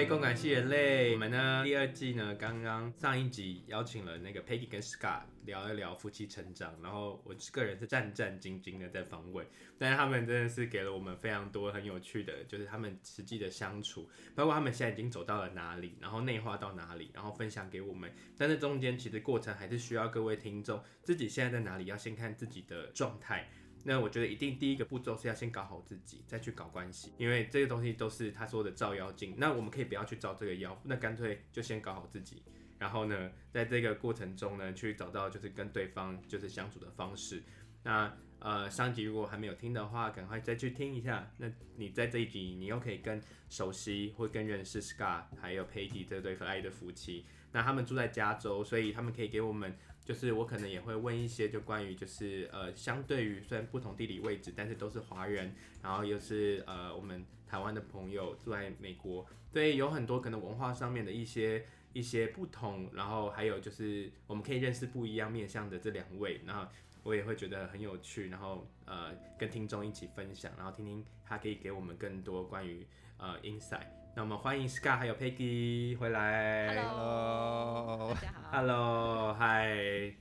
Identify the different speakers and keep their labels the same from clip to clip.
Speaker 1: 耶，共感系人类，我们呢第二季呢刚刚上一集邀请了那个 Peggy 跟 Scott 聊一聊夫妻成长，然后我个人是战战兢兢的在访问，但是他们真的是给了我们非常多很有趣的，就是他们实际的相处，包括他们现在已经走到了哪里，然后内化到哪里，然后分享给我们，但是中间其实过程还是需要各位听众自己现在在哪里，要先看自己的状态。那我觉得一定第一个步骤是要先搞好自己，再去搞关系，因为这个东西都是他说的照妖镜。那我们可以不要去照这个妖，那干脆就先搞好自己，然后呢，在这个过程中呢，去找到就是跟对方就是相处的方式。那呃，上集如果还没有听的话，赶快再去听一下。那你在这一集，你又可以更熟悉或更认识 Scott 还有 Peggy 这对可爱的夫妻。那他们住在加州，所以他们可以给我们。就是我可能也会问一些，就关于就是呃，相对于虽然不同地理位置，但是都是华人，然后又是呃我们台湾的朋友住在美国，所以有很多可能文化上面的一些一些不同，然后还有就是我们可以认识不一样面向的这两位，然后我也会觉得很有趣，然后呃跟听众一起分享，然后听听他可以给我们更多关于呃 insight。那我们欢迎 Scar 还有 Peggy 回来。
Speaker 2: Hello，大家好。
Speaker 1: Hello，Hi。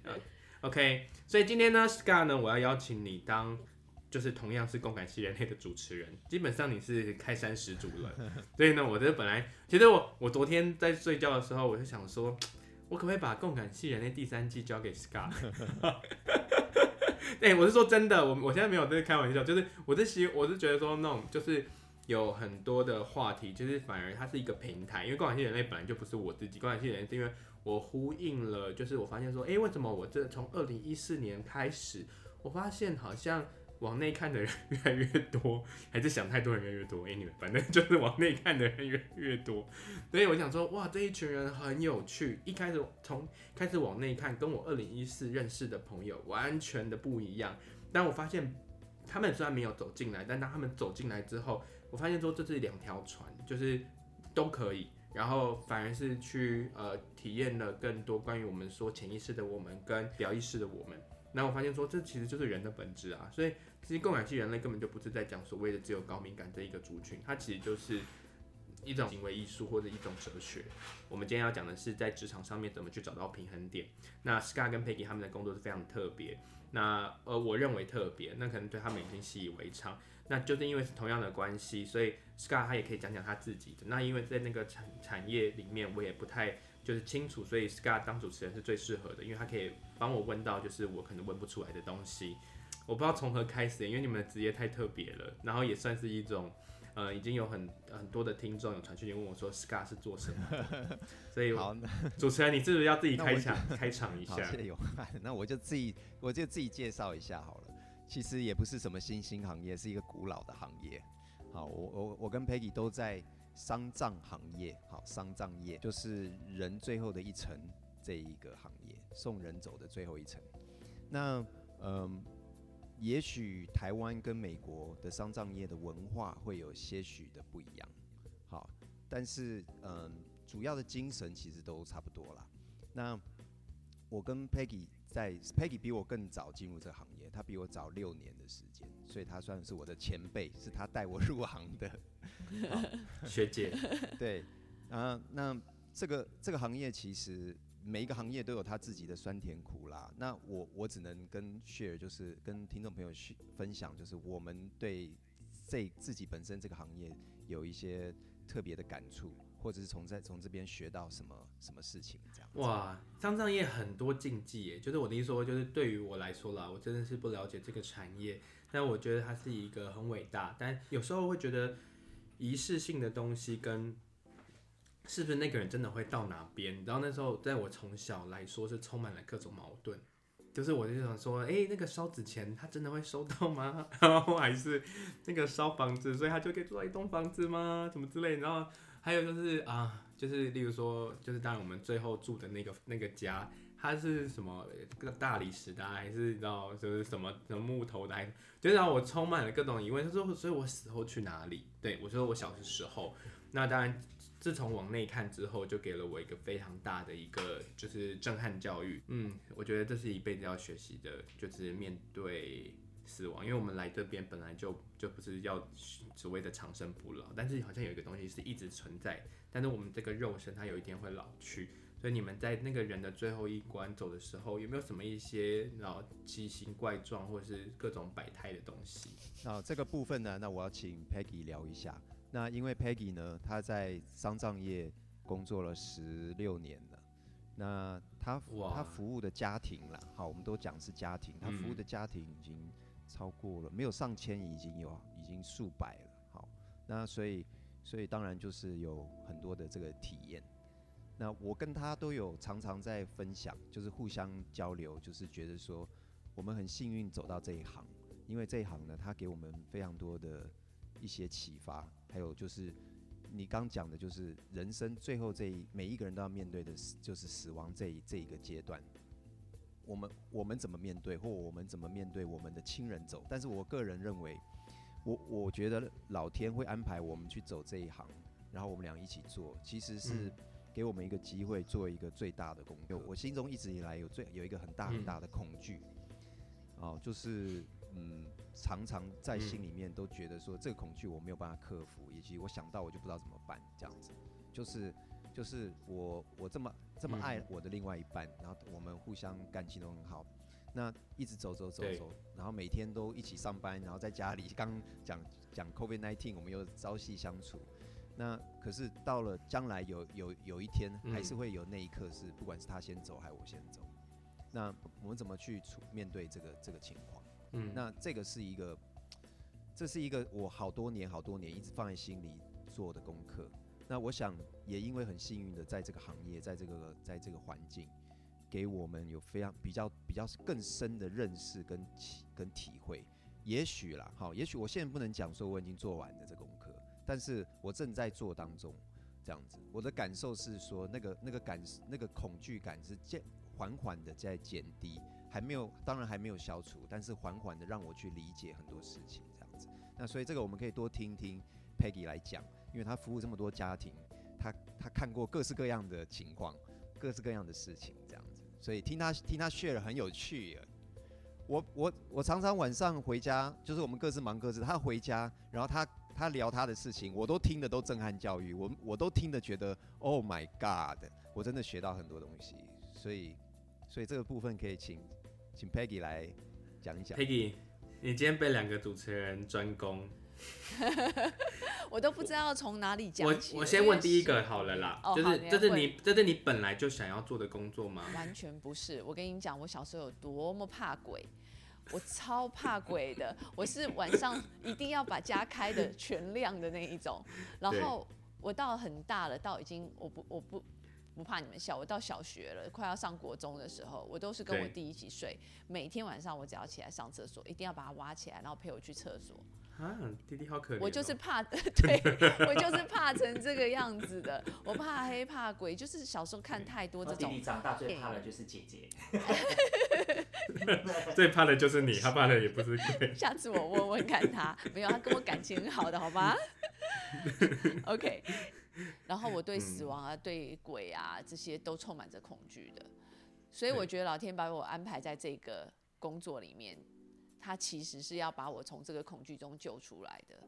Speaker 1: OK，所以今天呢 Scar 呢，我要邀请你当，就是同样是共感系人类的主持人。基本上你是开山始祖了。所以呢，我这本来，其实我我昨天在睡觉的时候，我就想说，我可不可以把共感系人类第三季交给 Scott？哎、我是说真的，我我现在没有在开玩笑，就是我是希，我是觉得说那种就是。有很多的话题，就是反而它是一个平台，因为共感性人类本来就不是我自己，共感性人类是因为我呼应了，就是我发现说，哎、为什么我这从二零一四年开始，我发现好像往内看的人越来越多，还是想太多人越来越多，anyway，反正就是往内看的人越来越多，所以我想说，哇，这一群人很有趣，一开始从开始往内看，跟我二零一四认识的朋友完全的不一样，但我发现他们虽然没有走进来，但当他们走进来之后。我发现说这是两条船，就是都可以，然后反而是去呃体验了更多关于我们说潜意识的我们跟表意识的我们。那我发现说这其实就是人的本质啊，所以其实共感系人类根本就不是在讲所谓的只有高敏感这一个族群，它其实就是一种行为艺术或者一种哲学。我们今天要讲的是在职场上面怎么去找到平衡点。那 Scott 跟 Peggy 他们的工作是非常特别，那呃我认为特别，那可能对他们已经习以为常。那就是因为是同样的关系，所以 Scott 他也可以讲讲他自己的。那因为在那个产产业里面，我也不太就是清楚，所以 Scott 当主持人是最适合的，因为他可以帮我问到就是我可能问不出来的东西。我不知道从何开始，因为你们的职业太特别了，然后也算是一种，呃，已经有很很多的听众有传讯问我说 Scott 是做什么的，所以好，主持人你是不是要自己开场开场一下？
Speaker 2: 谢谢有，那我就自己我就自己介绍一下好了。其实也不是什么新兴行业，是一个古老的行业。好，我我我跟 Peggy 都在丧葬行业。好，丧葬业就是人最后的一层这一个行业，送人走的最后一层。那嗯，也许台湾跟美国的丧葬业的文化会有些许的不一样。好，但是嗯，主要的精神其实都差不多啦。那我跟 Peggy 在 Peggy 比我更早进入这个行业。他比我早六年的时间，所以他算是我的前辈，是他带我入行的
Speaker 1: 学姐。
Speaker 2: 对，啊，那这个这个行业其实每一个行业都有他自己的酸甜苦辣。那我我只能跟 share 就是跟听众朋友分享，就是我们对这自己本身这个行业有一些特别的感触。或者是从在从这边学到什么什么事情这样？
Speaker 1: 哇，丧葬业很多禁忌耶，就是我的意思说，就是对于我来说啦，我真的是不了解这个产业，但我觉得它是一个很伟大，但有时候会觉得仪式性的东西跟是不是那个人真的会到哪边？然后那时候在我从小来说是充满了各种矛盾，就是我就想说，哎、那个烧纸钱他真的会收到吗？然后还是那个烧房子，所以他就可以住到一栋房子吗？什么之类，然后。还有就是啊，就是例如说，就是当然我们最后住的那个那个家，它是什么大理石的，还是你知道就是什么什么木头的，还是就让我充满了各种疑问。他说，所以我死后去哪里？对，我说我小的时候，那当然自从往内看之后，就给了我一个非常大的一个就是震撼教育。嗯，我觉得这是一辈子要学习的，就是面对死亡，因为我们来这边本来就就不是要所谓的长生不老，但是好像有一个东西是一直存在，但是我们这个肉身它有一天会老去，所以你们在那个人的最后一关走的时候，有没有什么一些然后奇形怪状或者是各种百态的东西？
Speaker 2: 那这个部分呢，那我要请 Peggy 聊一下。那因为 Peggy 呢，她在丧葬业工作了十六年了。那他他服务的家庭啦，好，我们都讲是家庭，他服务的家庭已经超过了，没有上千，已经有已经数百了。好，那所以所以当然就是有很多的这个体验。那我跟他都有常常在分享，就是互相交流，就是觉得说我们很幸运走到这一行，因为这一行呢，他给我们非常多的一些启发，还有就是。你刚讲的就是人生最后这一每一个人都要面对的，就是死亡这一这一个阶段。我们我们怎么面对，或我们怎么面对我们的亲人走？但是我个人认为，我我觉得老天会安排我们去走这一行，然后我们俩一起做，其实是给我们一个机会，做一个最大的工作。我心中一直以来有最有一个很大很大的恐惧，哦，就是嗯。常常在心里面都觉得说，这个恐惧我没有办法克服，以及我想到我就不知道怎么办，这样子，就是就是我我这么这么爱我的另外一半，然后我们互相感情都很好，那一直走走走走，然后每天都一起上班，然后在家里刚讲讲 COVID-19，我们又朝夕相处，那可是到了将来有有有一天，还是会有那一刻是不管是他先走还是我先走，那我们怎么去处面对这个这个情况？嗯，那这个是一个，这是一个我好多年好多年一直放在心里做的功课。那我想也因为很幸运的在这个行业，在这个在这个环境，给我们有非常比较比较更深的认识跟体跟体会。也许啦，好，也许我现在不能讲说我已经做完了这功课，但是我正在做当中，这样子。我的感受是说，那个那个感那个恐惧感是渐缓缓的在减低。还没有，当然还没有消除，但是缓缓的让我去理解很多事情，这样子。那所以这个我们可以多听听 Peggy 来讲，因为她服务这么多家庭，她她看过各式各样的情况，各式各样的事情，这样子。所以听她听她 share 很有趣。我我我常常晚上回家，就是我们各自忙各自，她回家，然后她她聊她的事情，我都听得都震撼教育，我我都听得觉得 Oh my God，我真的学到很多东西。所以所以这个部分可以请。请 Peggy 来讲一讲。
Speaker 1: Peggy，你今天被两个主持人专攻，
Speaker 3: 我都不知道从哪里讲起。
Speaker 1: 我我先问第一个好了啦，
Speaker 3: 哦、
Speaker 1: 就是这是你这是你本来就想要做的工作吗？
Speaker 3: 完全不是。我跟你讲，我小时候有多么怕鬼，我超怕鬼的。我是晚上一定要把家开的全亮的那一种。然后我到很大了，到已经我不我不。不怕你们笑，我到小学了，快要上国中的时候，我都是跟我弟一起睡。每天晚上我只要起来上厕所，一定要把他挖起来，然后陪我去厕所。
Speaker 1: 啊，弟弟好可怜哦。
Speaker 3: 我就是怕，对，我就是怕成这个样子的。我怕黑怕鬼，就是小时候看太多这种。
Speaker 4: 弟弟长大最怕的就是姐姐。
Speaker 1: 最怕的就是你，他怕的也不是鬼。
Speaker 3: 下次我问问看他，没有，他跟我感情很好的，好吗？OK。然后我对死亡啊、嗯、对鬼啊这些都充满着恐惧的，所以我觉得老天把我安排在这个工作里面，他其实是要把我从这个恐惧中救出来的。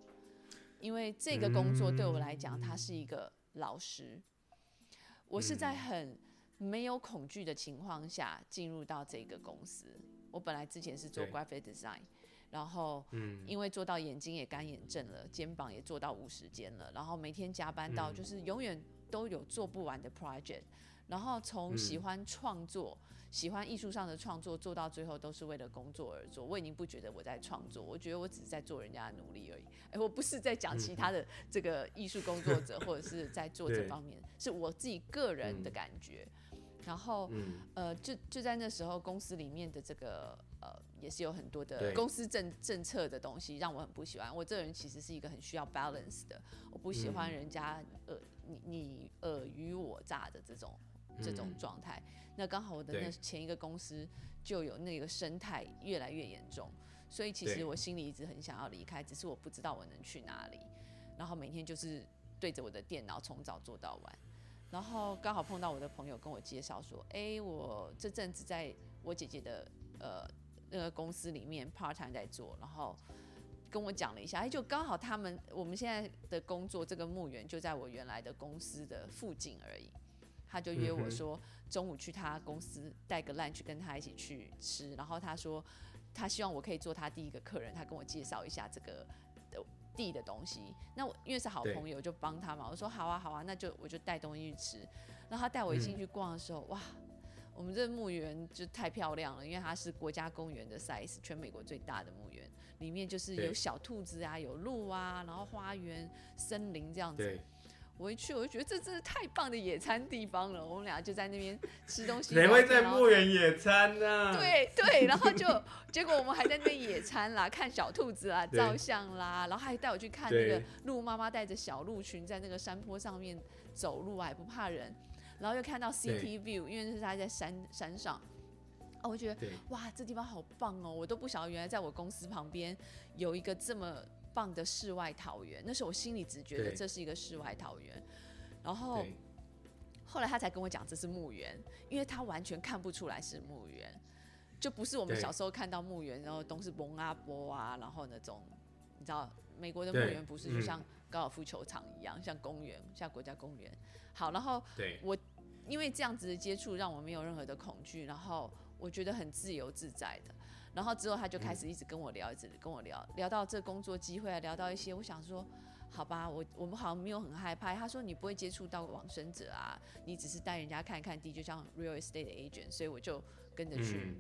Speaker 3: 因为这个工作对我来讲，他是一个老师。我是在很没有恐惧的情况下进入到这个公司。我本来之前是做 graphic design。然后嗯，因为做到眼睛也干眼症了，肩膀也做到五十肩了，然后每天加班到就是永远都有做不完的 project，然后从喜欢创作、喜欢艺术上的创作做到最后都是为了工作而做。我已经不觉得我在创作，我觉得我只是在做人家的努力而已。哎，我不是在讲其他的这个艺术工作者或者是在做这方面，是我自己个人的感觉。然后，呃，就就在那时候，公司里面的这个呃，也是有很多的公司政政策的东西，让我很不喜欢。我这个人其实是一个很需要 balance 的，我不喜欢人家呃，你你尔虞我诈的这种这种状态。那刚好我的那前一个公司就有那个生态越来越严重，所以其实我心里一直很想要离开，只是我不知道我能去哪里。然后每天就是对着我的电脑从早做到晚。然后刚好碰到我的朋友跟我介绍说，哎，我这阵子在我姐姐的呃那个公司里面 part time 在做，然后跟我讲了一下，哎，就刚好他们我们现在的工作这个墓园就在我原来的公司的附近而已，他就约我说中午去他公司带个 lunch 跟他一起去吃，然后他说他希望我可以做他第一个客人，他跟我介绍一下这个地的东西，那我因为是好朋友就帮他嘛，我说好啊好啊，那就我就带东西去吃，然后他带我一进去逛的时候，嗯、哇！我们这个墓园就太漂亮了，因为它是国家公园的 size，全美国最大的墓园，里面就是有小兔子啊，有鹿啊，然后花园、森林这样子。我一去我就觉得这真是太棒的野餐地方了，我们俩就在那边吃东西。
Speaker 1: 谁会在墓园野餐呢、啊？
Speaker 3: 对对，然后就结果我们还在那边野餐啦，看小兔子啊，照相啦，然后还带我去看那个鹿妈妈带着小鹿群在那个山坡上面走路，还不怕人。然后又看到 City View，因为那是他在山山上，哦，我觉得哇，这地方好棒哦！我都不晓得原来在我公司旁边有一个这么棒的世外桃源。那时候我心里只觉得这是一个世外桃源，然后后来他才跟我讲这是墓园，因为他完全看不出来是墓园，就不是我们小时候看到墓园，然后都是蒙阿波啊，然后那种你知道美国的墓园不是就像高尔夫球场一样，像公园，像国家公园。好，然后我。因为这样子的接触让我没有任何的恐惧，然后我觉得很自由自在的。然后之后他就开始一直跟我聊，一直跟我聊，聊到这工作机会啊，聊到一些，我想说，好吧，我我们好像没有很害怕。他说你不会接触到往生者啊，你只是带人家看看地，就像 real estate agent，所以我就跟着去、嗯、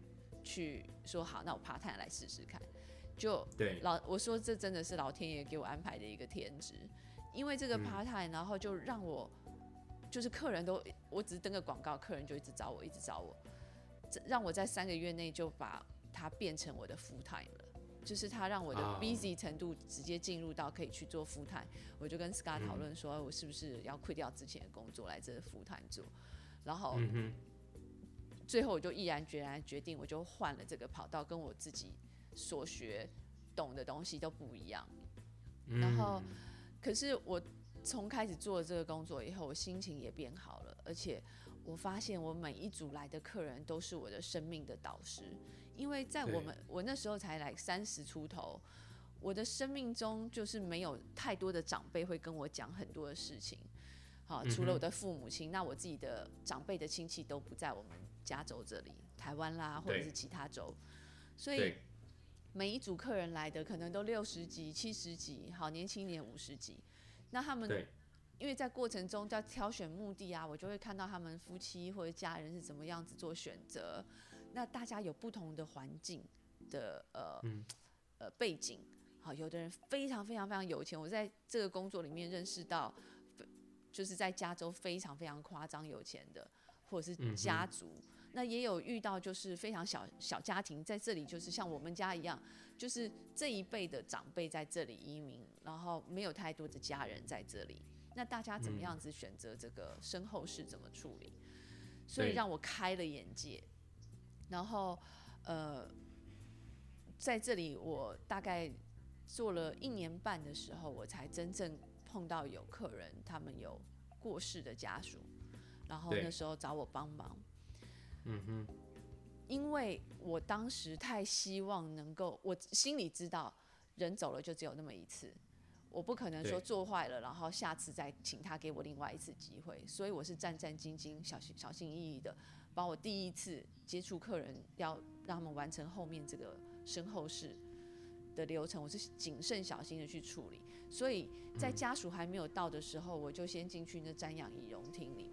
Speaker 3: 去说好，那我 part time 来试试看。就老我说这真的是老天爷给我安排的一个天职，因为这个 part time，然后就让我。就是客人都，我只是登个广告，客人就一直找我，一直找我，让我在三个月内就把它变成我的 full time 了。就是他让我的 busy 程度直接进入到可以去做 full time，我就跟 Scar 讨论说，我是不是要 quit 掉之前的工作来这 full time 做，然后最后我就毅然决然决定，我就换了这个跑道，跟我自己所学懂的东西都不一样。然后，可是我。从开始做这个工作以后，我心情也变好了，而且我发现我每一组来的客人都是我的生命的导师，因为在我们我那时候才来三十出头，我的生命中就是没有太多的长辈会跟我讲很多的事情，好，除了我的父母亲，那我自己的长辈的亲戚都不在我们加州这里，台湾啦或者是其他州，所以每一组客人来的可能都六十几、七十几，好，年轻点五十几。那他们，因为在过程中在挑选墓地啊，我就会看到他们夫妻或者家人是怎么样子做选择。那大家有不同的环境的呃、嗯、呃背景，好，有的人非常非常非常有钱。我在这个工作里面认识到，就是在加州非常非常夸张有钱的，或者是家族。嗯那也有遇到，就是非常小小家庭在这里，就是像我们家一样，就是这一辈的长辈在这里移民，然后没有太多的家人在这里。那大家怎么样子选择这个身后事怎么处理？所以让我开了眼界。然后，呃，在这里我大概做了一年半的时候，我才真正碰到有客人，他们有过世的家属，然后那时候找我帮忙。嗯哼，因为我当时太希望能够，我心里知道人走了就只有那么一次，我不可能说做坏了，然后下次再请他给我另外一次机会，所以我是战战兢兢、小心小心翼翼的，把我第一次接触客人要让他们完成后面这个身后事的流程，我是谨慎小心的去处理，所以在家属还没有到的时候，我就先进去那瞻仰仪容厅里面。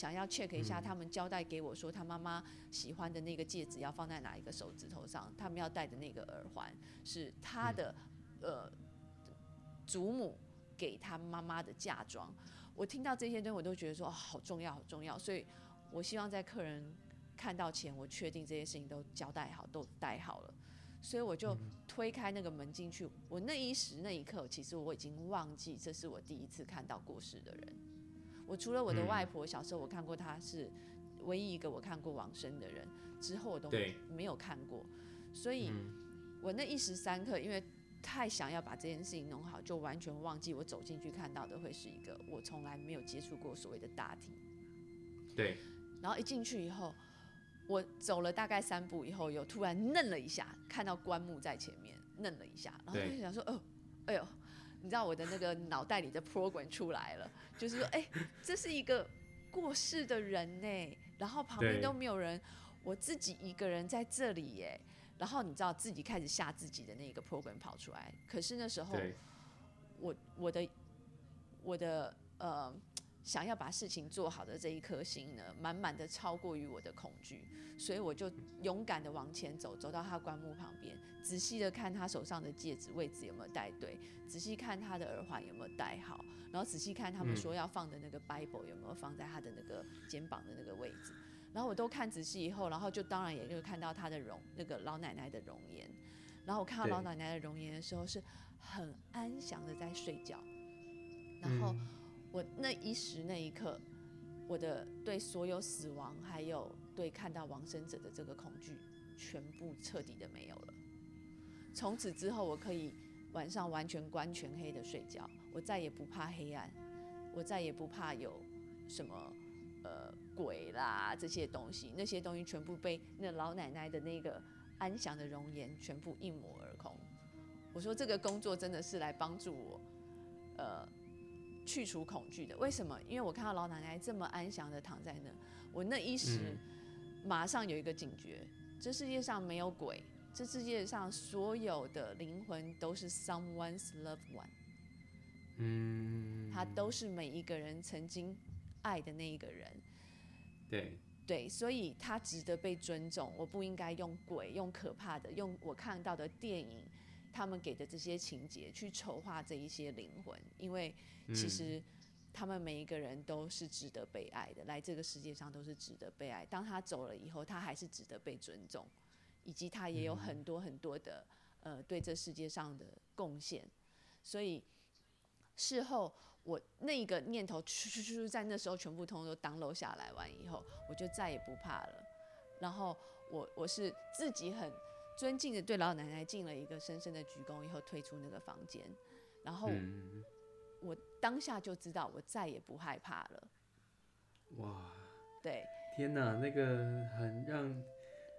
Speaker 3: 想要 check 一下，他们交代给我说，他妈妈喜欢的那个戒指要放在哪一个手指头上，他们要戴的那个耳环是他的呃祖母给他妈妈的嫁妆。我听到这些东西，我都觉得说哦，好重要，好重要。所以我希望在客人看到前，我确定这些事情都交代好，都带好了。所以我就推开那个门进去。我那一时那一刻，其实我已经忘记这是我第一次看到过世的人。我除了我的外婆，小时候我看过她是唯一一个我看过往生的人，之后我都没有看过，所以我那一时三刻，因为太想要把这件事情弄好，就完全忘记我走进去看到的会是一个我从来没有接触过所谓的大厅。
Speaker 1: 对。
Speaker 3: 然后一进去以后，我走了大概三步以后，又突然愣了一下，看到棺木在前面，愣了一下，然后就想说，哦，哎呦，你知道我的那个脑袋里的 program 出来了，就是说，哎，这是一个过世的人呢，然后旁边都没有人，我自己一个人在这里耶，然后你知道自己开始吓自己的那个 program 跑出来，可是那时候，我我的我的呃。想要把事情做好的这一颗心呢，满满的超过于我的恐惧，所以我就勇敢的往前走，走到他棺木旁边，仔细的看他手上的戒指位置有没有戴对，仔细看他的耳环有没有戴好，然后仔细看他们说要放的那个 Bible 有没有放在他的那个肩膀的那个位置，然后我都看仔细以后，然后就当然也就看到他的容那个老奶奶的容颜，然后我看到老奶奶的容颜的时候是很安详的在睡觉，然后。我那一时那一刻，我的对所有死亡，还有对看到亡生者的这个恐惧，全部彻底的没有了。从此之后，我可以晚上完全关全黑的睡觉，我再也不怕黑暗，我再也不怕有什么呃鬼啦这些东西，那些东西全部被那老奶奶的那个安详的容颜全部一抹而空。我说这个工作真的是来帮助我，呃。去除恐惧的，为什么？因为我看到老奶奶这么安详的躺在那，我那一时马上有一个警觉：嗯、这世界上没有鬼，这世界上所有的灵魂都是 someone's loved one，
Speaker 1: 嗯，
Speaker 3: 他都是每一个人曾经爱的那一个人，
Speaker 1: 对
Speaker 3: 对，所以他值得被尊重。我不应该用鬼、用可怕的、用我看到的电影他们给的这些情节去筹划这一些灵魂，因为。其实，他们每一个人都是值得被爱的，来这个世界上都是值得被爱。当他走了以后，他还是值得被尊重，以及他也有很多很多的呃对这世界上的贡献。所以事后我那个念头，在那时候全部通通都 download 下来完以后，我就再也不怕了。然后我我是自己很尊敬的对老奶奶进了一个深深的鞠躬以后，退出那个房间，然后。我当下就知道，我再也不害怕了。
Speaker 1: 哇！
Speaker 3: 对，
Speaker 1: 天哪，那个很让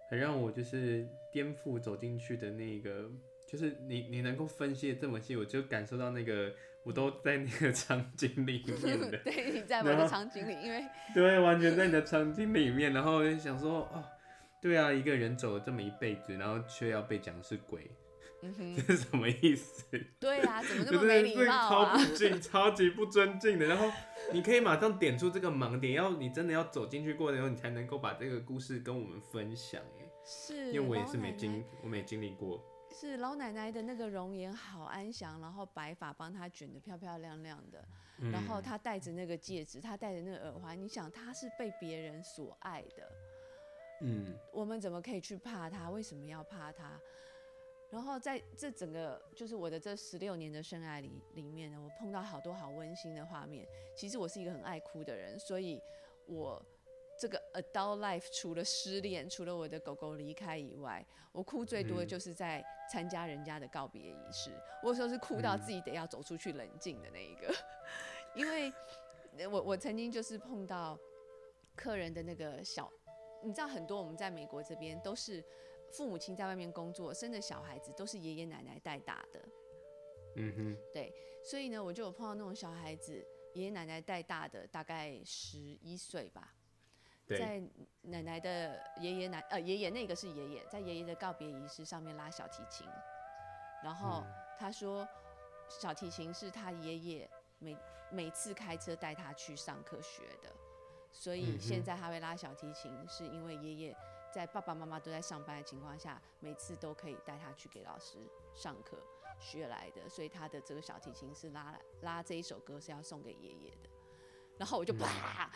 Speaker 1: 很让我就是颠覆走进去的那个，就是你你能够分析的这么细，我就感受到那个我都在那个场景里面 的。
Speaker 3: 对，你在我的场景里，因为
Speaker 1: 对，完全在你的场景里面，然后我就想说，哦，对啊，一个人走了这么一辈子，然后却要被讲是鬼。
Speaker 3: 嗯哼，
Speaker 1: 这是什么意思？
Speaker 3: 对啊，怎么那么没礼貌啊？
Speaker 1: 超不敬，超级不尊敬的。然后你可以马上点出这个盲点，要你真的要走进去过的时候，你才能够把这个故事跟我们分享。哎，
Speaker 3: 是，
Speaker 1: 因为我也是没经，奶奶我没经历过。
Speaker 3: 是老奶奶的那个容颜好安详，然后白发帮她卷得漂漂亮亮的，嗯、然后她戴着那个戒指，她戴着那个耳环，你想她是被别人所爱的。
Speaker 1: 嗯，
Speaker 3: 我们怎么可以去怕他？为什么要怕他？然后在这整个就是我的这十六年的深爱里里面呢，我碰到好多好温馨的画面。其实我是一个很爱哭的人，所以我这个 adult life 除了失恋，除了我的狗狗离开以外，我哭最多的就是在参加人家的告别仪式。我有时候是哭到自己得要走出去冷静的那一个，因为我我曾经就是碰到客人的那个小，你知道很多我们在美国这边都是。父母亲在外面工作，生的小孩子都是爷爷奶奶带大的。
Speaker 1: 嗯哼，
Speaker 3: 对，所以呢，我就有碰到那种小孩子，爷爷奶奶带大的，大概十一岁吧。在奶奶的爷爷奶呃爷爷那个是爷爷，在爷爷的告别仪式上面拉小提琴，然后他说小提琴是他爷爷每每次开车带他去上课学的，所以现在他会拉小提琴，是因为爷爷。在爸爸妈妈都在上班的情况下，每次都可以带他去给老师上课学来的，所以他的这个小提琴是拉拉这一首歌是要送给爷爷的。然后我就啪，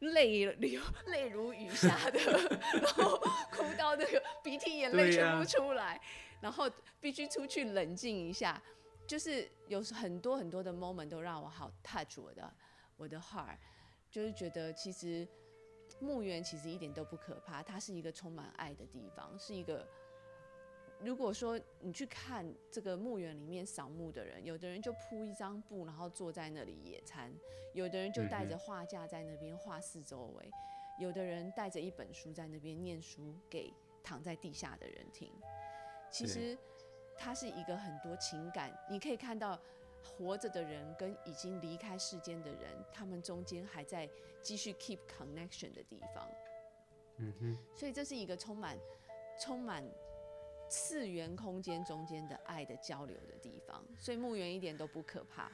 Speaker 3: 泪流泪如雨下的，然后哭到那个鼻涕眼泪全部出来，啊、然后必须出去冷静一下。就是有很多很多的 moment 都让我好 touch 我的我的 heart，就是觉得其实。墓园其实一点都不可怕，它是一个充满爱的地方，是一个。如果说你去看这个墓园里面扫墓的人，有的人就铺一张布，然后坐在那里野餐；有的人就带着画架在那边画四周围；有的人带着一本书在那边念书给躺在地下的人听。其实它是一个很多情感，你可以看到活着的人跟已经离开世间的人，他们中间还在继续 keep connection 的地方。
Speaker 1: 嗯哼，
Speaker 3: 所以这是一个充满充满次元空间中间的爱的交流的地方，所以墓园一点都不可怕。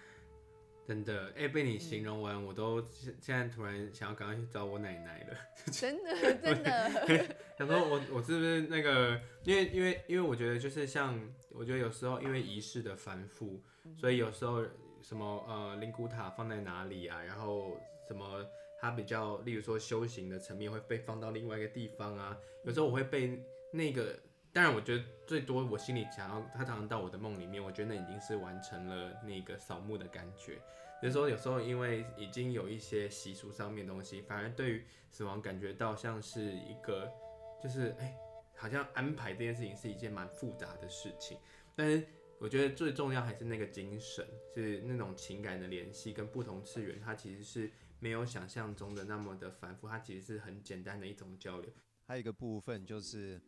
Speaker 1: 真的，哎、欸，被你形容完，嗯、我都现现在突然想要赶快去找我奶奶了。
Speaker 3: 真的，真的。
Speaker 1: 想说我我是不是那个？因为因为因为我觉得就是像，我觉得有时候因为仪式的繁复，嗯、所以有时候什么呃灵骨塔放在哪里啊，然后什么它比较，例如说修行的层面会被放到另外一个地方啊。有时候我会被那个。当然，我觉得最多我心里想要他常常到我的梦里面，我觉得那已经是完成了那个扫墓的感觉。有时候，有时候因为已经有一些习俗上面的东西，反而对于死亡感觉到像是一个，就是哎、好像安排这件事情是一件蛮复杂的事情。但是我觉得最重要还是那个精神，是那种情感的联系，跟不同次元，它其实是没有想象中的那么的繁复，它其实是很简单的一种交流。
Speaker 2: 还有一个部分就是。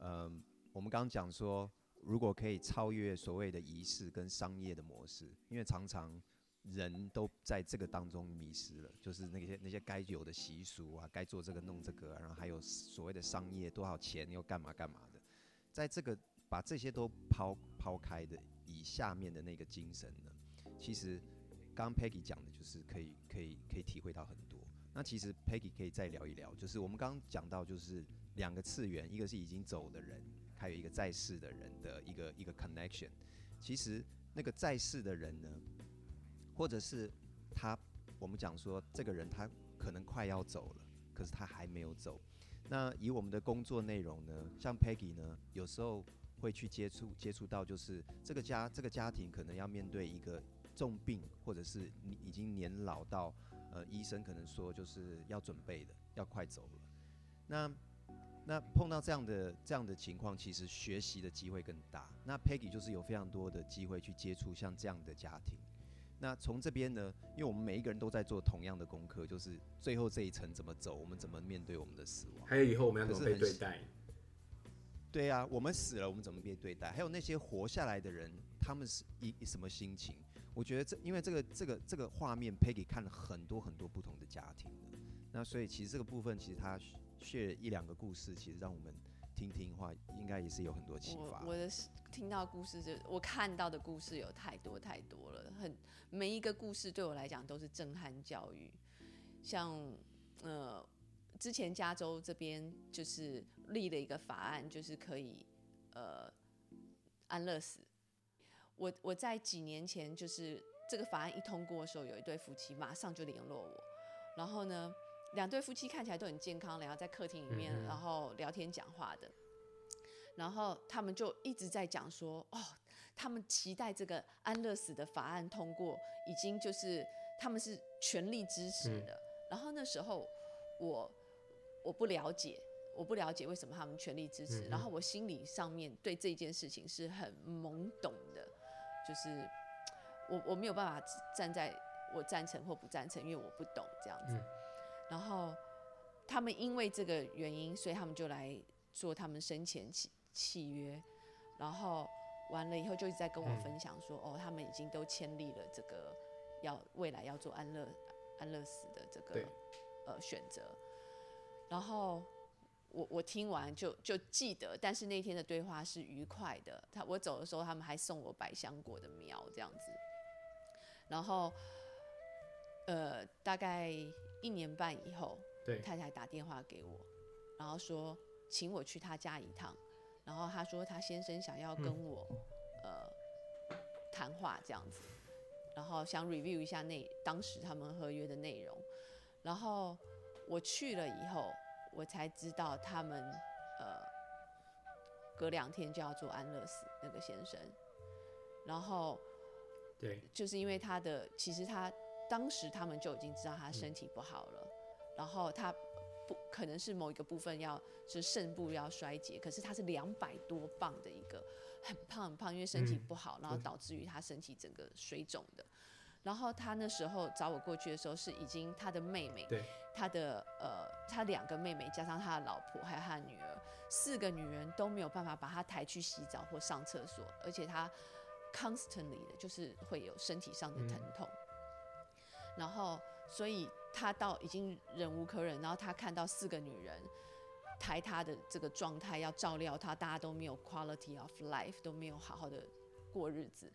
Speaker 2: 嗯，我们刚刚讲说，如果可以超越所谓的仪式跟商业的模式，因为常常人都在这个当中迷失了，就是那些那些该有的习俗啊，该做这个弄这个，然后还有所谓的商业多少钱又干嘛干嘛的，在这个把这些都抛抛开的，以下面的那个精神呢，其实刚刚 Peggy 讲的就是可以可以可以体会到很多。那其实 Peggy 可以再聊一聊，就是我们刚刚讲到就是。两个次元，一个是已经走的人，还有一个在世的人的一个一个 connection。其实那个在世的人呢，或者是他，我们讲说这个人他可能快要走了，可是他还没有走。那以我们的工作内容呢，像 Peggy 呢，有时候会去接触接触到，就是这个家这个家庭可能要面对一个重病，或者是你已经年老到呃医生可能说就是要准备的，要快走了。那那碰到这样的这样的情况，其实学习的机会更大。那 Peggy 就是有非常多的机会去接触像这样的家庭。那从这边呢，因为我们每一个人都在做同样的功课，就是最后这一层怎么走，我们怎么面对我们的死亡，
Speaker 1: 还有以后我们要怎么被对待。
Speaker 2: 对啊，我们死了，我们怎么被对待？还有那些活下来的人，他们是一什么心情？我觉得这因为这个这个这个画面，Peggy 看了很多很多不同的家庭。那所以其实这个部分，其实他。学一两个故事，其实让我们听听的话，应该也是有很多启发。
Speaker 3: 我我的听到故事就我看到的故事有太多太多了，很每一个故事对我来讲都是震撼教育。像呃，之前加州这边就是立了一个法案，就是可以呃安乐死。我我在几年前就是这个法案一通过的时候，有一对夫妻马上就联络我，然后呢。两对夫妻看起来都很健康，然后在客厅里面，嗯、然后聊天讲话的，然后他们就一直在讲说，哦，他们期待这个安乐死的法案通过，已经就是他们是全力支持的。嗯、然后那时候我我不了解，我不了解为什么他们全力支持，嗯、然后我心理上面对这件事情是很懵懂的，就是我我没有办法站在我赞成或不赞成，因为我不懂这样子。嗯然后他们因为这个原因，所以他们就来做他们生前契契约，然后完了以后就一直在跟我分享说，嗯、哦，他们已经都签立了这个要未来要做安乐安乐死的这个呃选择。然后我我听完就就记得，但是那天的对话是愉快的。他我走的时候，他们还送我百香果的苗这样子。然后呃大概。一年半以后，对太太打电话给我，然后说请我去他家一趟，然后他说他先生想要跟我、嗯、呃谈话这样子，然后想 review 一下那当时他们合约的内容，然后我去了以后，我才知道他们呃隔两天就要做安乐死那个先生，然后对，就是因为他的其实他。当时他们就已经知道他身体不好了，然后他不可能是某一个部分要是肾部要衰竭，可是他是两百多磅的一个很胖很胖，因为身体不好，然后导致于他身体整个水肿的。然后他那时候找我过去的时候是已经他的妹妹，他的呃，他两个妹妹加上他的老婆还有他的女儿，四个女人都没有办法把他抬去洗澡或上厕所，而且他 constantly 的就是会有身体上的疼痛，嗯、然后所以他到已经忍无可忍，然后他看到四个女人抬他的这个状态要照料他，大家都没有 quality of life，都没有好好的过日子，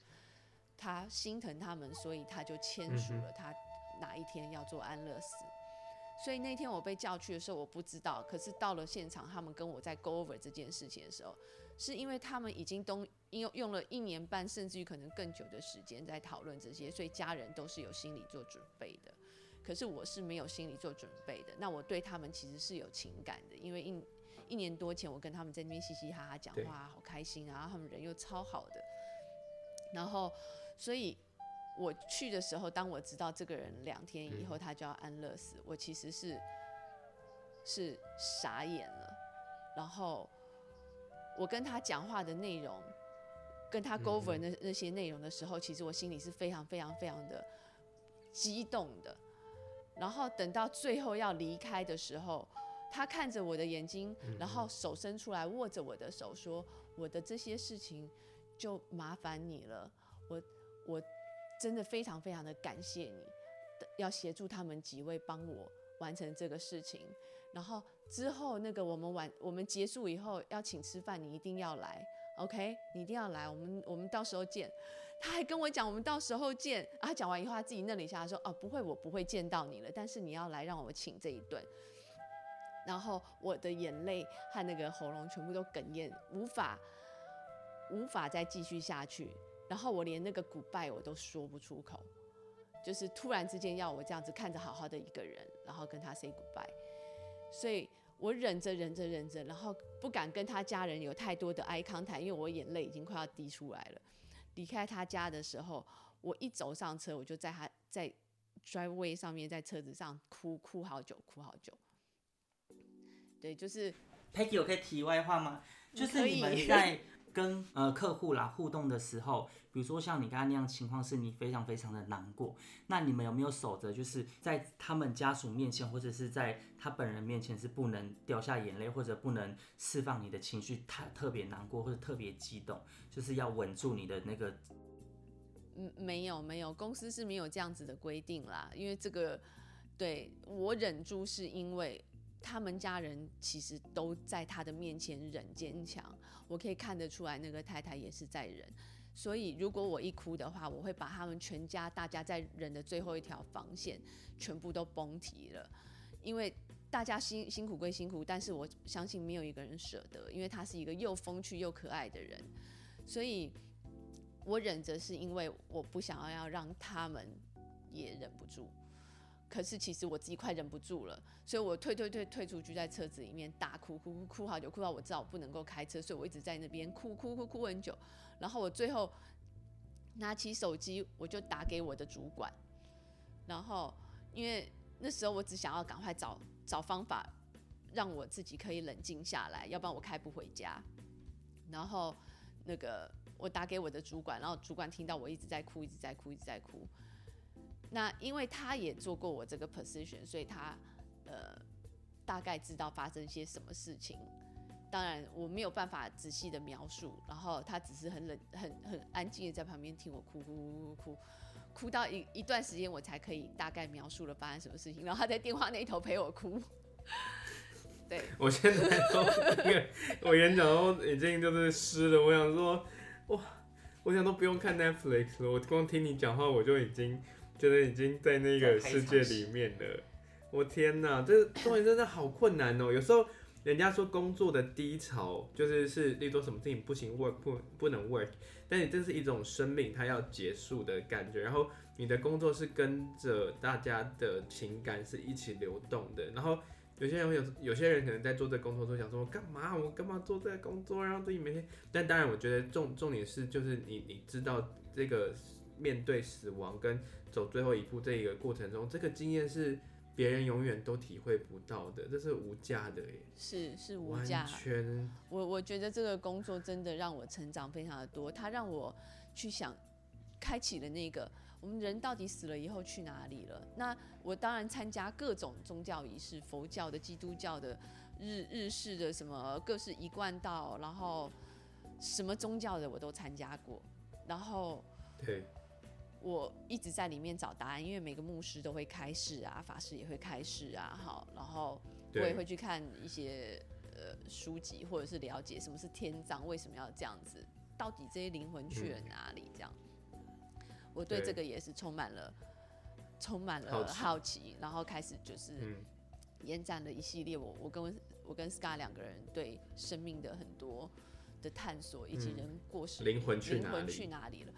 Speaker 3: 他心疼他们，所以他就签署了他哪一天要做安乐死。所以那天我被叫去的时候，我不知道。可是到了现场，他们跟我在 go over 这件事情的时候，是因为他们已经都用用了一年半，甚至于可能更久的时间在讨论这些，所以家人都是有心理做准备的。可是我是没有心理做准备的。那我对他们其实是有情感的，因为一一年多前我跟他们在那边嘻嘻哈哈讲话，好开心啊，然后他们人又超好的。然后，所以。我去的时候，当我知道这个人两天以后他就要安乐死，我其实是是傻眼了。然后我跟他讲话的内容，跟他 go over 那那些内容的时候，其实我心里是非常非常非常的激动的。然后等到最后要离开的时候，他看着我的眼睛，然后手伸出来握着我的手说：“我的这些事情就麻烦你了。”我我。真的非常非常的感谢你，要协助他们几位帮我完成这个事情。然后之后那个我们晚我们结束以后要请吃饭，你一定要来，OK？你一定要来，我们我们到时候见。他还跟我讲我们到时候见啊。讲完以后他自己愣了一下，说：“哦，不会，我不会见到你了，但是你要来让我请这一顿。”然后我的眼泪和那个喉咙全部都哽咽，无法无法再继续下去。然后我连那个 goodbye 我都说不出口，就是突然之间要我这样子看着好好的一个人，然后跟他 say goodbye，所以我忍着忍着忍着，然后不敢跟他家人有太多的 eye contact，因为我眼泪已经快要滴出来了。离开他家的时候，我一走上车，我就在他在 driveway 上面，在车子上哭哭好久，哭好久。对，就是
Speaker 4: Peggy，我可以题外话吗？就是你们在。跟呃客户啦互动的时候，比如说像你刚刚那样情况，是你非常非常的难过。那你们有没有守着，就是在他们家属面前，或者是在他本人面前，是不能掉下眼泪，或者不能释放你的情绪，太特别难过或者特别激动，就是要稳住你的那个。
Speaker 3: 嗯，没有没有，公司是没有这样子的规定啦。因为这个，对我忍住是因为。他们家人其实都在他的面前忍坚强，我可以看得出来，那个太太也是在忍。所以如果我一哭的话，我会把他们全家大家在忍的最后一条防线全部都崩提了。因为大家辛辛苦归辛苦，但是我相信没有一个人舍得，因为他是一个又风趣又可爱的人。所以我忍着是因为我不想要要让他们也忍不住。可是其实我自己快忍不住了，所以我退退退退出去，在车子里面大哭哭哭哭好久，哭到我知道我不能够开车，所以我一直在那边哭哭哭哭很久。然后我最后拿起手机，我就打给我的主管。然后因为那时候我只想要赶快找找方法，让我自己可以冷静下来，要不然我开不回家。然后那个我打给我的主管，然后主管听到我一直在哭，一直在哭，一直在哭。那因为他也做过我这个 position，所以他呃大概知道发生些什么事情。当然我没有办法仔细的描述，然后他只是很冷、很很安静的在旁边听我哭哭哭哭哭，哭到一一段时间我才可以大概描述了发生什么事情。然后他在电话那一头陪我哭。对，
Speaker 1: 我现在都因为 我眼角都已经就是湿了。我想说，哇，我想都不用看 Netflix 了，我光听你讲话我就已经。觉得已经在那个世界里面了，我天哪，这中文真的好困难哦。有时候人家说工作的低潮就是是，例如说什么事情不行 work 不不能 work，但你这是一种生命它要结束的感觉。然后你的工作是跟着大家的情感是一起流动的。然后有些人会有有些人可能在做这个工作的时候想说，干嘛我干嘛做这个工作，然后自己每天。但当然，我觉得重重点是就是你你知道这个面对死亡跟。走最后一步这一个过程中，这个经验是别人永远都体会不到的，这是无价的耶。
Speaker 3: 是是无价。完全。我我觉得这个工作真的让我成长非常的多，它让我去想，开启了那个我们人到底死了以后去哪里了？那我当然参加各种宗教仪式，佛教的、基督教的、日日式的什么各式一贯道，然后什么宗教的我都参加过。然后，
Speaker 1: 对，
Speaker 3: 我一直在里面找答案，因为每个牧师都会开示啊，法师也会开示啊，好，然后我也会去看一些呃书籍，或者是了解什么是天葬，为什么要这样子，到底这些灵魂去了哪里，这样。嗯我对这个也是充满了充满了好奇，然后开始就是延展了一系列我我跟我跟 Scar 两个人对生命的很多的探索，以及人过世
Speaker 1: 灵魂去
Speaker 3: 灵魂去哪里了。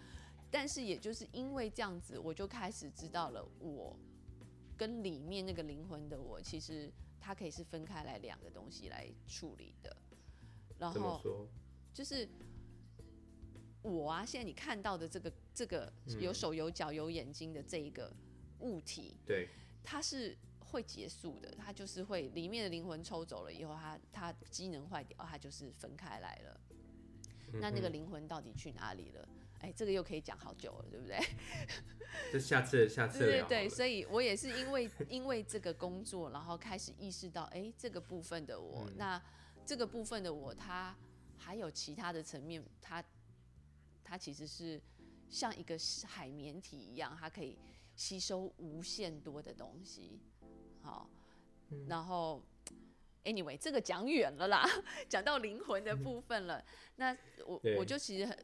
Speaker 3: 但是也就是因为这样子，我就开始知道了我跟里面那个灵魂的我，其实它可以是分开来两个东西来处理的。然后就是。我啊，现在你看到的这个这个有手有脚有眼睛的这一个物体，
Speaker 1: 对，
Speaker 3: 它是会结束的，它就是会里面的灵魂抽走了以后，它它机能坏掉，它就是分开来了。那那个灵魂到底去哪里了？哎，这个又可以讲好久了，对不对？
Speaker 1: 就下次下次
Speaker 3: 对，所以我也是因为因为这个工作，然后开始意识到，哎，这个部分的我，那这个部分的我，它还有其他的层面，它。它其实是像一个海绵体一样，它可以吸收无限多的东西。好，然后 anyway 这个讲远了啦，讲到灵魂的部分了。那我我就其实很。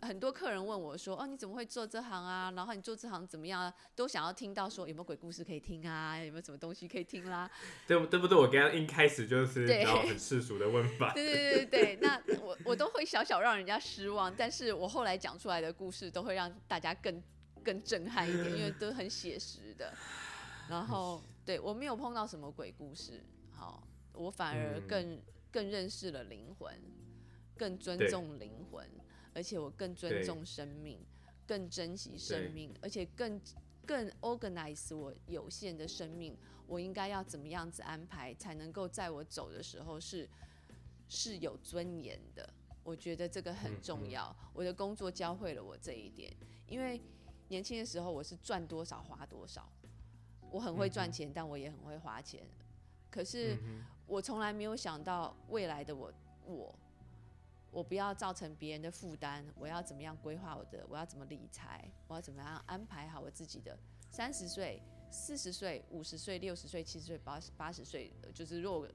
Speaker 3: 很多客人问我说：“哦，你怎么会做这行啊？然后你做这行怎么样啊？都想要听到说有没有鬼故事可以听啊？有没有什么东西可以听啦？”
Speaker 1: 对对不对？我刚刚一开始就是很世俗的问法。
Speaker 3: 对对对对，那我我都会小小让人家失望，但是我后来讲出来的故事都会让大家更更震撼一点，因为都很写实的。然后 对我没有碰到什么鬼故事，好，我反而更、嗯、更认识了灵魂，更尊重灵魂。而且我更尊重生命，更珍惜生命，而且更更 organize 我有限的生命，我应该要怎么样子安排，才能够在我走的时候是是有尊严的？我觉得这个很重要。嗯嗯。我的工作教会了我这一点，因为年轻的时候我是赚多少花多少，我很会赚钱，但我也很会花钱。可是我从来没有想到未来的我我。我不要造成别人的负担，我要怎么样规划我的？我要怎么理财？我要怎么样安排好我自己的三十岁、四十岁、五十岁、六十岁、七十岁、八十八十岁？就是如果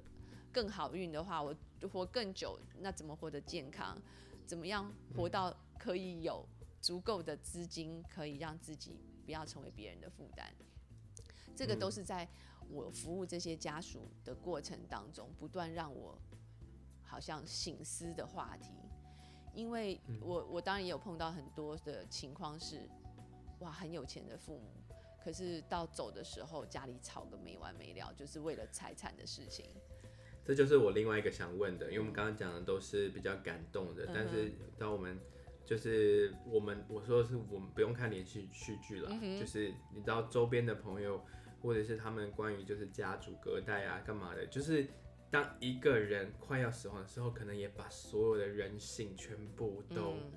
Speaker 3: 更好运的话，我活更久，那怎么活得健康？怎么样活到可以有足够的资金，可以让自己不要成为别人的负担？这个都是在我服务这些家属的过程当中，不断让我。好像醒思的话题，因为我我当然也有碰到很多的情况是，哇，很有钱的父母，可是到走的时候家里吵个没完没了，就是为了财产的事情。
Speaker 1: 这就是我另外一个想问的，因为我们刚刚讲的都是比较感动的，嗯、但是当我们就是我们我说的是我们不用看连续续剧了，嗯、就是你知道周边的朋友或者是他们关于就是家族隔代啊干嘛的，就是。当一个人快要死亡的时候，可能也把所有的人性全部都，嗯、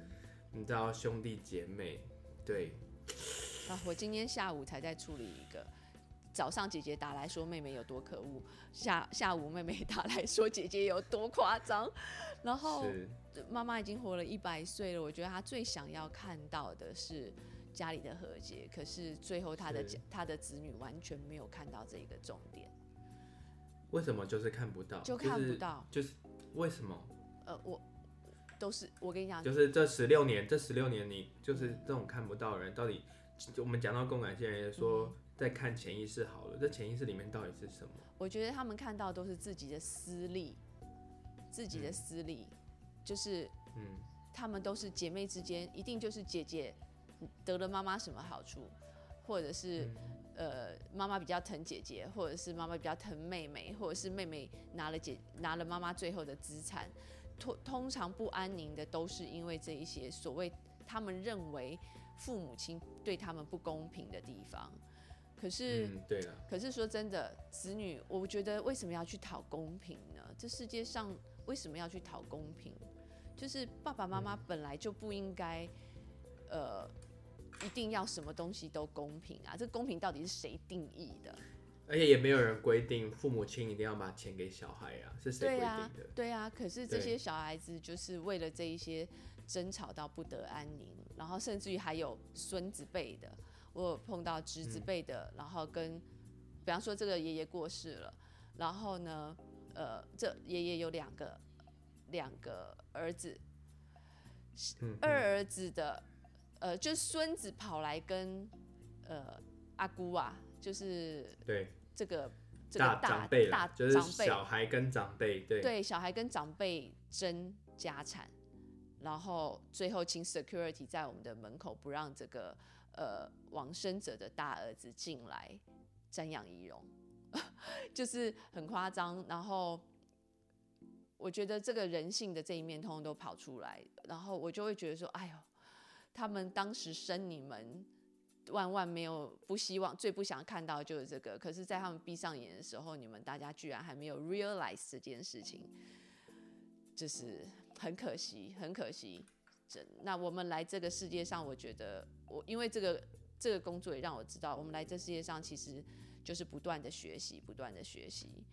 Speaker 1: 你知道兄弟姐妹，对。
Speaker 3: 啊，我今天下午才在处理一个，早上姐姐打来说妹妹有多可恶，下下午妹妹打来说姐姐有多夸张，然后妈妈已经活了一百岁了，我觉得她最想要看到的是家里的和解，可是最后他的他的子女完全没有看到这一个重点。
Speaker 1: 为什么就是看不到？
Speaker 3: 就看不到，
Speaker 1: 就是、就是、为什么？
Speaker 3: 呃，我都是我跟你讲，
Speaker 1: 就是这十六年，这十六年你就是这种看不到的人，到底我们讲到共感，线人说在看潜意识好了，嗯、这潜意识里面到底是什么？
Speaker 3: 我觉得他们看到都是自己的私利，自己的私利，嗯、就是嗯，他们都是姐妹之间，一定就是姐姐得了妈妈什么好处，或者是。嗯呃，妈妈比较疼姐姐，或者是妈妈比较疼妹妹，或者是妹妹拿了姐拿了妈妈最后的资产，通通常不安宁的都是因为这一些所谓他们认为父母亲对他们不公平的地方。可是，
Speaker 1: 嗯、对了，
Speaker 3: 可是说真的，子女，我觉得为什么要去讨公平呢？这世界上为什么要去讨公平？就是爸爸妈妈本来就不应该，呃。一定要什么东西都公平啊？这公平到底是谁定义的？
Speaker 1: 而且也没有人规定父母亲一定要把钱给小孩啊，是谁规定的？对啊，
Speaker 3: 对啊。可是这些小孩子就是为了这一些争吵到不得安宁，然后甚至于还有孙子辈的，我有碰到侄子辈的，嗯、然后跟，比方说这个爷爷过世了，然后呢，呃，这爷爷有两个两个儿子，嗯嗯二儿子的，呃，就孙子跑来跟呃阿姑啊。就是对这个这个大
Speaker 1: 长辈
Speaker 3: 大
Speaker 1: 就是小孩跟长辈对
Speaker 3: 对小孩跟长辈争家产，然后最后请 security 在我们的门口不让这个呃往生者的大儿子进来瞻仰仪容，就是很夸张。然后我觉得这个人性的这一面通通都跑出来，然后我就会觉得说，哎呦，他们当时生你们。万万没有不希望，最不想看到就是这个。可是，在他们闭上眼的时候，你们大家居然还没有 realize 这件事情，就是很可惜，很可惜。真，那我们来这个世界上，我觉得我因为这个这个工作也让我知道，我们来这世界上其实就是不断的学习，不断的学习。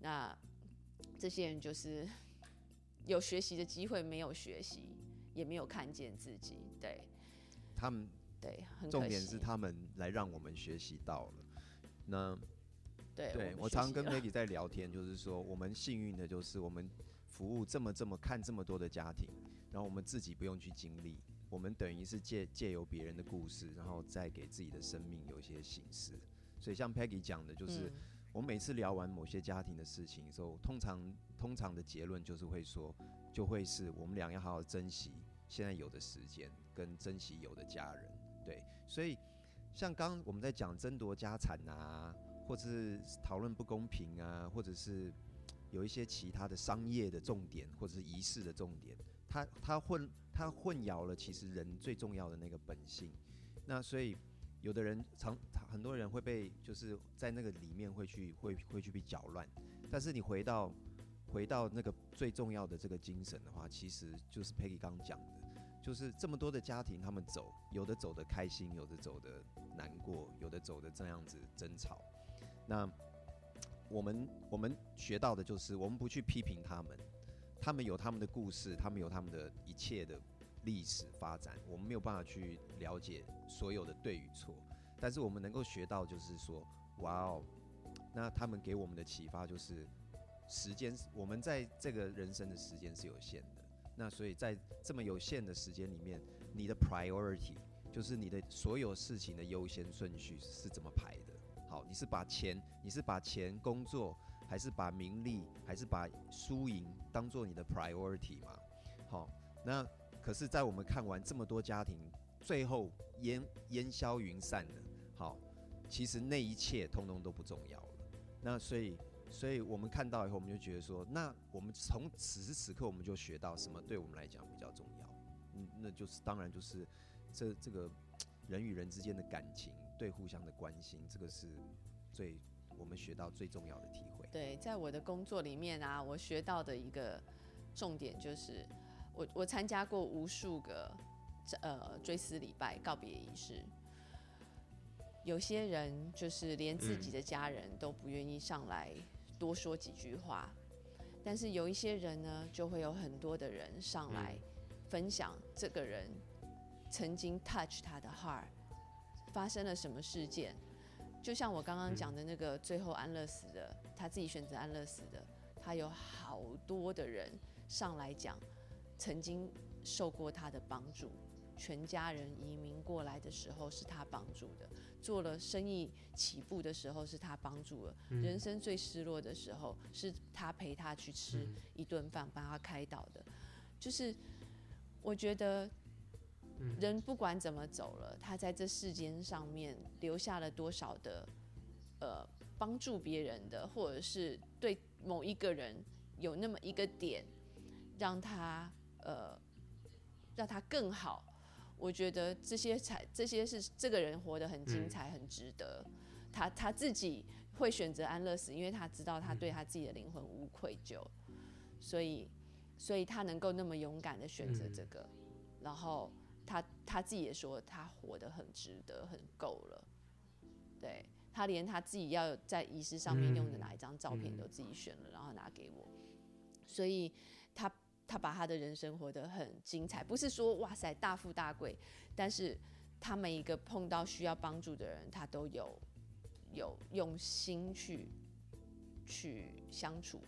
Speaker 3: 那这些人就是有学习的机会，没有学习，也没有看见自己。对，
Speaker 2: 他们。
Speaker 3: 对，
Speaker 2: 重点是他们来让我们学习到了。那
Speaker 3: 对，
Speaker 2: 对我，我常跟 Peggy 在聊天，就是说我们幸运的就是我们服务这么这么看这么多的家庭，然后我们自己不用去经历，我们等于是借借由别人的故事，然后再给自己的生命有一些形式。所以像 Peggy 讲的，就是、嗯、我每次聊完某些家庭的事情的时候，通常通常的结论就是会说，就会是我们俩要好好珍惜现在有的时间，跟珍惜有的家人。对，所以像刚我们在讲争夺家产啊，或者是讨论不公平啊，或者是有一些其他的商业的重点，或者是仪式的重点，它它混它混淆了其实人最重要的那个本性。那所以有的人常很多人会被就是在那个里面会去会会去被搅乱，但是你回到回到那个最重要的这个精神的话，其实就是 Peggy 刚讲的。就是这么多的家庭，他们走，有的走得开心，有的走得难过，有的走得这样子争吵。那我们我们学到的就是，我们不去批评他们，他们有他们的故事，他们有他们的一切的历史发展，我们没有办法去了解所有的对与错。但是我们能够学到，就是说，哇哦，那他们给我们的启发就是，时间，我们在这个人生的时间是有限的。那所以在这么有限的时间里面，你的 priority 就是你的所有事情的优先顺序是怎么排的？好，你是把钱，你是把钱、工作，还是把名利，还是把输赢当做你的 priority 嘛？好，那可是，在我们看完这么多家庭，最后烟烟消云散的，好，其实那一切通通都不重要了。那所以。所以我们看到以后，我们就觉得说，那我们从此时此刻，我们就学到什么对我们来讲比较重要？嗯，那就是当然就是这这个人与人之间的感情，对互相的关心，这个是最我们学到最重要的体会。
Speaker 3: 对，在我的工作里面啊，我学到的一个重点就是，我我参加过无数个呃追思礼拜、告别仪式，有些人就是连自己的家人都不愿意上来。多说几句话，但是有一些人呢，就会有很多的人上来分享这个人曾经 touch 他的 heart，发生了什么事件。就像我刚刚讲的那个最后安乐死的，他自己选择安乐死的，他有好多的人上来讲曾经受过他的帮助。全家人移民过来的时候是他帮助的，做了生意起步的时候是他帮助了，嗯、人生最失落的时候是他陪他去吃一顿饭，帮他开导的。就是我觉得人不管怎么走了，他在这世间上面留下了多少的呃帮助别人的，或者是对某一个人有那么一个点，让他呃让他更好。我觉得这些才这些是这个人活得很精彩，很值得。他他自己会选择安乐死，因为他知道他对他自己的灵魂无愧疚，所以所以他能够那么勇敢的选择这个，然后他他自己也说他活得很值得，很够了。对，他连他自己要在仪式上面用的哪一张照片都自己选了，然后拿给我。所以他把他的人生活得很精彩，不是说哇塞大富大贵，但是他每一个碰到需要帮助的人，他都有有用心去去相处。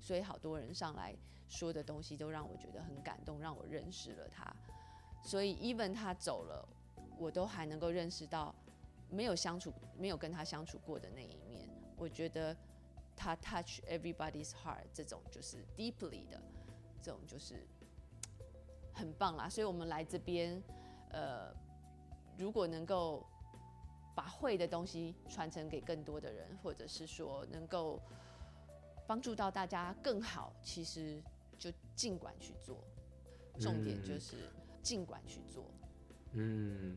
Speaker 3: 所以好多人上来说的东西都让我觉得很感动，让我认识了他。所以 even 他走了，我都还能够认识到没有相处、没有跟他相处过的那一面。我觉得他 touch everybody's heart 这种就是 deeply 的，这种就是很棒啦。所以我们来这边，呃，如果能够把会的东西传承给更多的人，或者是说能够。帮助到大家更好，其实就尽管去做，重点就是尽管去做。
Speaker 1: 嗯，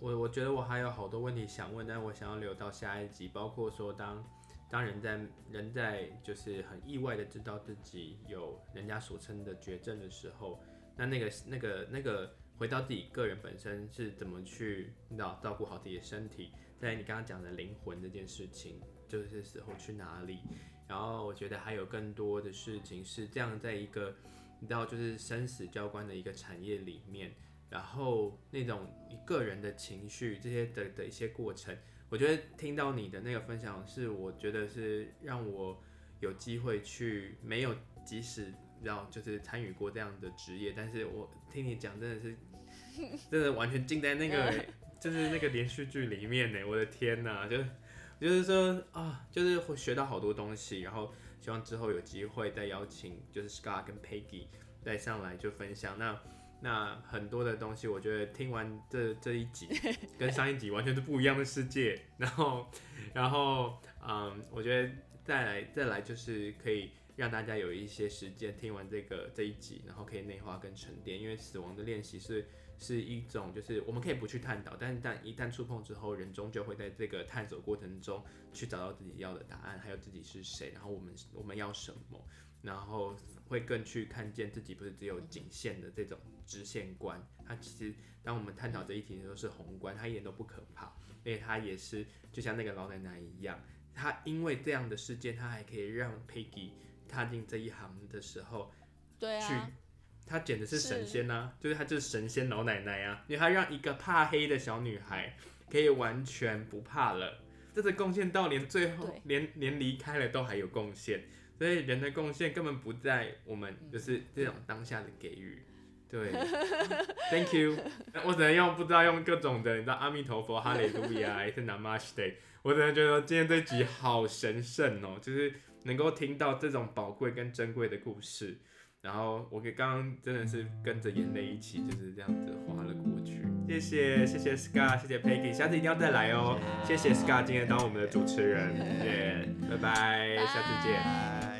Speaker 1: 我我觉得我还有好多问题想问，但我想要留到下一集。包括说当，当人在人在就是很意外的知道自己有人家所称的绝症的时候，那那个那个那个回到自己个人本身是怎么去照照顾好自己的身体，在你刚刚讲的灵魂这件事情，就是时候去哪里？然后我觉得还有更多的事情是这样，在一个你知道就是生死交关的一个产业里面，然后那种你个人的情绪这些的的一些过程，我觉得听到你的那个分享是，我觉得是让我有机会去没有即使你知道就是参与过这样的职业，但是我听你讲真的是真的完全浸在那个就是那个连续剧里面呢，我的天哪，就。就是说啊，就是会学到好多东西，然后希望之后有机会再邀请，就是 Scar 跟 Peggy 再上来就分享。那那很多的东西，我觉得听完这这一集 跟上一集完全是不一样的世界。然后然后嗯，我觉得再来再来就是可以让大家有一些时间听完这个这一集，然后可以内化跟沉淀，因为死亡的练习是。是一种，就是我们可以不去探讨，但是但一旦触碰之后，人终究会在这个探索过程中去找到自己要的答案，还有自己是谁，然后我们我们要什么，然后会更去看见自己不是只有仅限的这种直线观。它其实当我们探讨这一题的时候是宏观，它一点都不可怕，因为它也是就像那个老奶奶一样，她因为这样的事件，她还可以让 Peggy 踏进这一行的时候，
Speaker 3: 对啊。
Speaker 1: 她简直是神仙呐、就是她就是神仙老奶奶啊，因为她让一个怕黑的小女孩可以完全不怕了，这是贡献到连最后连连离开了都还有贡献，所以人的贡献根本不在我们就是这种当下的给予，对，Thank you，我只能用不知道用各种的，你知道阿弥陀佛、哈利路亚还是 Namaste，我只能觉得今天这集好神圣哦，就是能够听到这种宝贵跟珍贵的故事。然后我给刚刚真的是跟着眼泪一起就是这样子滑了过去。谢谢谢谢 Scar，谢谢 Peggy，下次一定要再来哦。谢谢 Scar 今天当我们的主持人，谢谢，拜拜，下次见。